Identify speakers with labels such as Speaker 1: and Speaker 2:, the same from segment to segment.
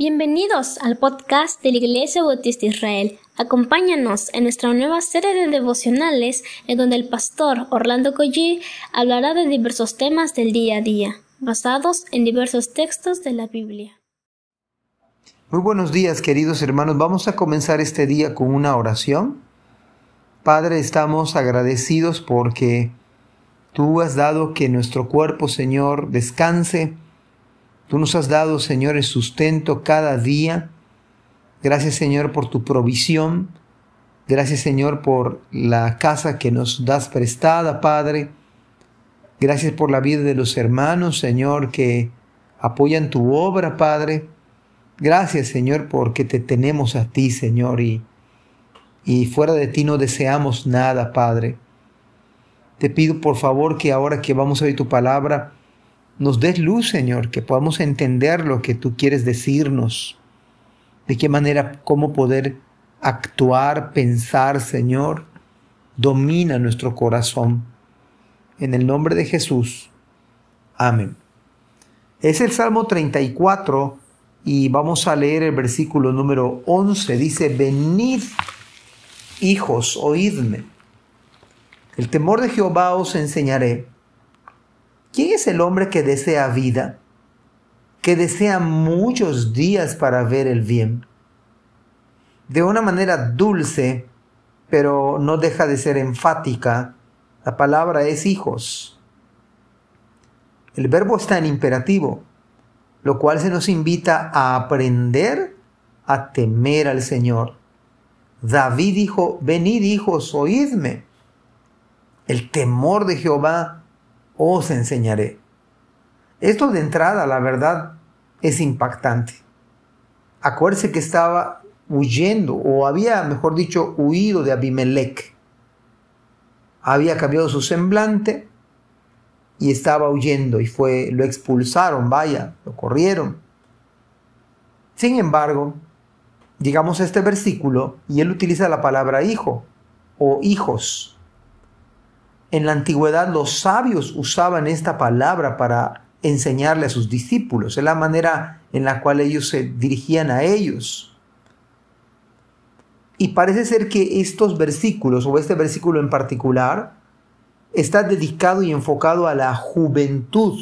Speaker 1: Bienvenidos al podcast de la Iglesia Bautista Israel. Acompáñanos en nuestra nueva serie de devocionales en donde el pastor Orlando Collie hablará de diversos temas del día a día, basados en diversos textos de la Biblia.
Speaker 2: Muy buenos días queridos hermanos. Vamos a comenzar este día con una oración. Padre, estamos agradecidos porque tú has dado que nuestro cuerpo, Señor, descanse Tú nos has dado, Señor, el sustento cada día. Gracias, Señor, por tu provisión. Gracias, Señor, por la casa que nos das prestada, Padre. Gracias por la vida de los hermanos, Señor, que apoyan tu obra, Padre. Gracias, Señor, porque te tenemos a ti, Señor, y, y fuera de ti no deseamos nada, Padre. Te pido, por favor, que ahora que vamos a oír tu palabra, nos des luz, Señor, que podamos entender lo que tú quieres decirnos, de qué manera, cómo poder actuar, pensar, Señor. Domina nuestro corazón. En el nombre de Jesús. Amén. Es el Salmo 34 y vamos a leer el versículo número 11. Dice, venid, hijos, oídme. El temor de Jehová os enseñaré ¿Quién es el hombre que desea vida? Que desea muchos días para ver el bien. De una manera dulce, pero no deja de ser enfática, la palabra es hijos. El verbo está en imperativo, lo cual se nos invita a aprender a temer al Señor. David dijo, venid hijos, oídme. El temor de Jehová os enseñaré. Esto de entrada, la verdad, es impactante. Acuérdese que estaba huyendo, o había, mejor dicho, huido de Abimelech. Había cambiado su semblante y estaba huyendo y fue, lo expulsaron, vaya, lo corrieron. Sin embargo, digamos este versículo y él utiliza la palabra hijo o hijos en la antigüedad los sabios usaban esta palabra para enseñarle a sus discípulos, es la manera en la cual ellos se dirigían a ellos. Y parece ser que estos versículos, o este versículo en particular, está dedicado y enfocado a la juventud,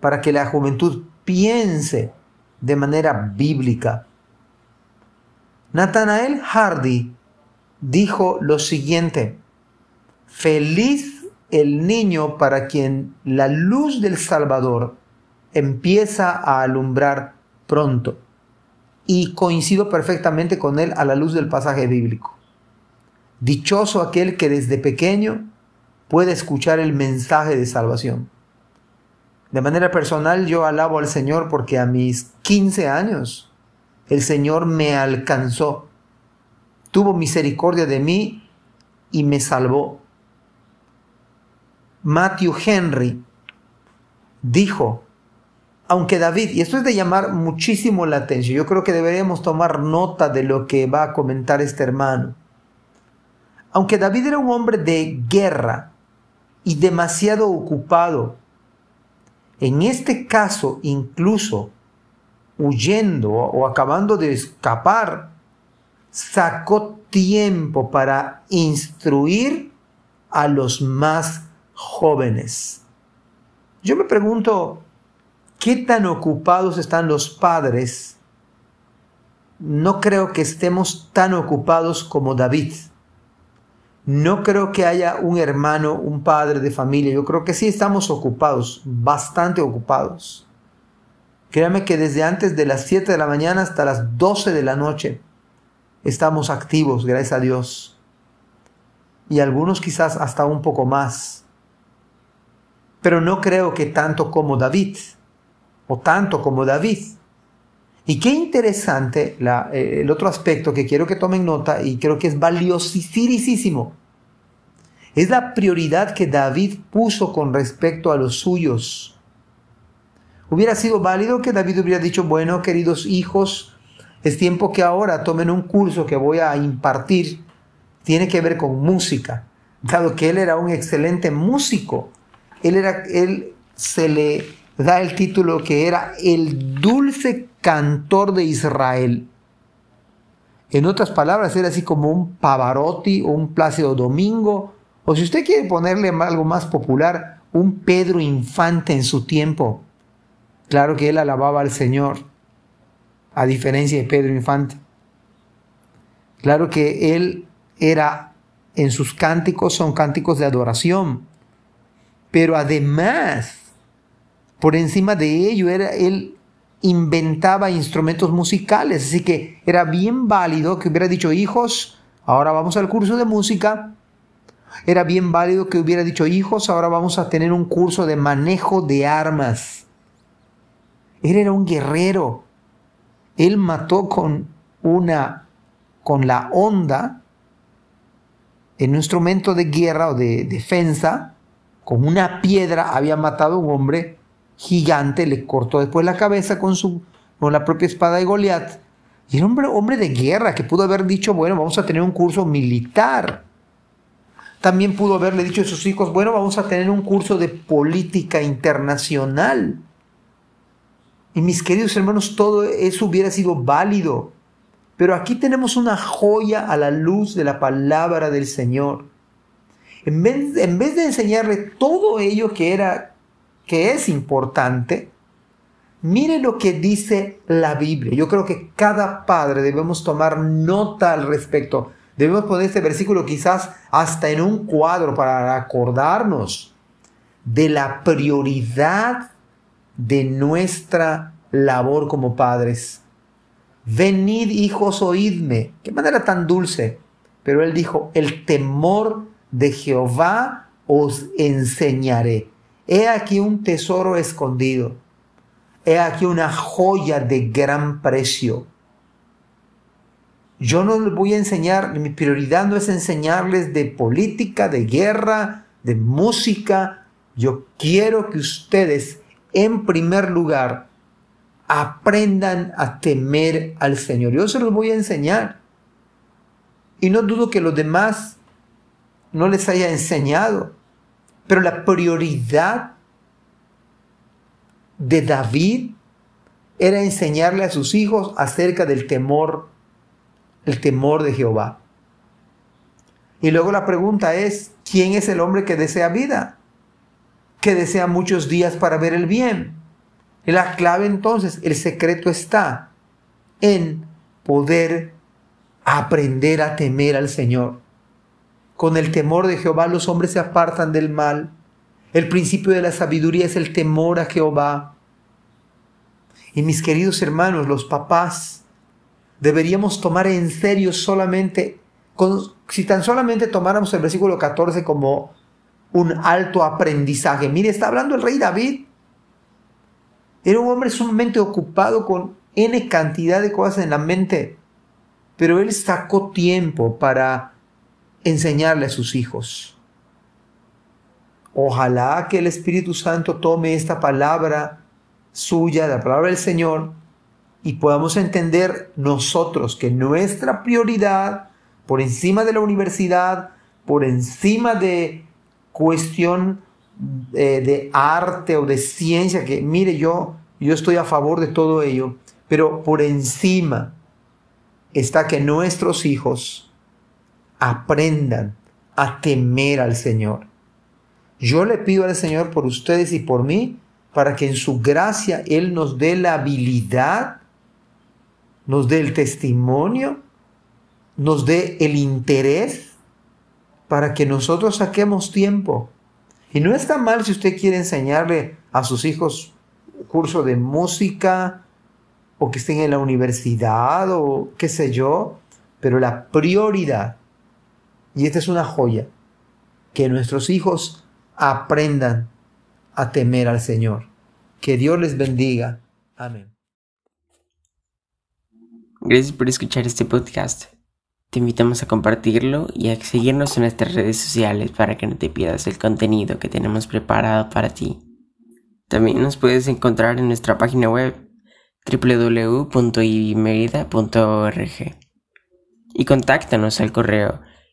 Speaker 2: para que la juventud piense de manera bíblica. Nathanael Hardy dijo lo siguiente, Feliz el niño para quien la luz del Salvador empieza a alumbrar pronto. Y coincido perfectamente con él a la luz del pasaje bíblico. Dichoso aquel que desde pequeño puede escuchar el mensaje de salvación. De manera personal yo alabo al Señor porque a mis 15 años el Señor me alcanzó, tuvo misericordia de mí y me salvó. Matthew Henry dijo, aunque David, y esto es de llamar muchísimo la atención, yo creo que deberíamos tomar nota de lo que va a comentar este hermano. Aunque David era un hombre de guerra y demasiado ocupado, en este caso incluso huyendo o acabando de escapar, sacó tiempo para instruir a los más jóvenes. Yo me pregunto, ¿qué tan ocupados están los padres? No creo que estemos tan ocupados como David. No creo que haya un hermano, un padre de familia. Yo creo que sí estamos ocupados, bastante ocupados. Créame que desde antes de las 7 de la mañana hasta las 12 de la noche estamos activos, gracias a Dios. Y algunos quizás hasta un poco más pero no creo que tanto como David, o tanto como David. Y qué interesante eh, el otro aspecto que quiero que tomen nota y creo que es valiosísimo. Es la prioridad que David puso con respecto a los suyos. Hubiera sido válido que David hubiera dicho, bueno, queridos hijos, es tiempo que ahora tomen un curso que voy a impartir. Tiene que ver con música, dado que él era un excelente músico él, era, él se le da el título que era el dulce cantor de Israel. En otras palabras, era así como un Pavarotti o un Plácido Domingo, o si usted quiere ponerle algo más popular, un Pedro Infante en su tiempo. Claro que él alababa al Señor, a diferencia de Pedro Infante. Claro que él era, en sus cánticos son cánticos de adoración, pero además, por encima de ello, era, él inventaba instrumentos musicales, así que era bien válido que hubiera dicho, hijos, ahora vamos al curso de música. Era bien válido que hubiera dicho, hijos, ahora vamos a tener un curso de manejo de armas. Él era un guerrero. Él mató con una, con la onda, en un instrumento de guerra o de defensa, con una piedra había matado a un hombre gigante, le cortó después la cabeza con, su, con la propia espada de Goliat. Y era un hombre, hombre de guerra que pudo haber dicho, bueno, vamos a tener un curso militar. También pudo haberle dicho a sus hijos, bueno, vamos a tener un curso de política internacional. Y mis queridos hermanos, todo eso hubiera sido válido. Pero aquí tenemos una joya a la luz de la palabra del Señor. En vez, en vez de enseñarle todo ello que era que es importante, mire lo que dice la Biblia. Yo creo que cada padre debemos tomar nota al respecto. Debemos poner este versículo quizás hasta en un cuadro para acordarnos de la prioridad de nuestra labor como padres. Venid hijos, oídme. Qué manera tan dulce. Pero él dijo, el temor de Jehová os enseñaré. He aquí un tesoro escondido. He aquí una joya de gran precio. Yo no les voy a enseñar, mi prioridad no es enseñarles de política, de guerra, de música. Yo quiero que ustedes, en primer lugar, aprendan a temer al Señor. Yo se los voy a enseñar. Y no dudo que los demás no les haya enseñado. Pero la prioridad de David era enseñarle a sus hijos acerca del temor, el temor de Jehová. Y luego la pregunta es, ¿quién es el hombre que desea vida? Que desea muchos días para ver el bien. Y la clave entonces, el secreto está en poder aprender a temer al Señor. Con el temor de Jehová los hombres se apartan del mal. El principio de la sabiduría es el temor a Jehová. Y mis queridos hermanos, los papás, deberíamos tomar en serio solamente, si tan solamente tomáramos el versículo 14 como un alto aprendizaje. Mire, está hablando el rey David. Era un hombre sumamente ocupado con N cantidad de cosas en la mente, pero él sacó tiempo para enseñarle a sus hijos. Ojalá que el Espíritu Santo tome esta palabra suya, la palabra del Señor, y podamos entender nosotros que nuestra prioridad, por encima de la universidad, por encima de cuestión eh, de arte o de ciencia, que mire yo, yo estoy a favor de todo ello, pero por encima está que nuestros hijos aprendan a temer al Señor. Yo le pido al Señor por ustedes y por mí, para que en su gracia Él nos dé la habilidad, nos dé el testimonio, nos dé el interés, para que nosotros saquemos tiempo. Y no está mal si usted quiere enseñarle a sus hijos curso de música, o que estén en la universidad, o qué sé yo, pero la prioridad y esta es una joya, que nuestros hijos aprendan a temer al Señor. Que Dios les bendiga. Amén.
Speaker 3: Gracias por escuchar este podcast. Te invitamos a compartirlo y a seguirnos en nuestras redes sociales para que no te pierdas el contenido que tenemos preparado para ti. También nos puedes encontrar en nuestra página web www.ibimerida.org y contáctanos al correo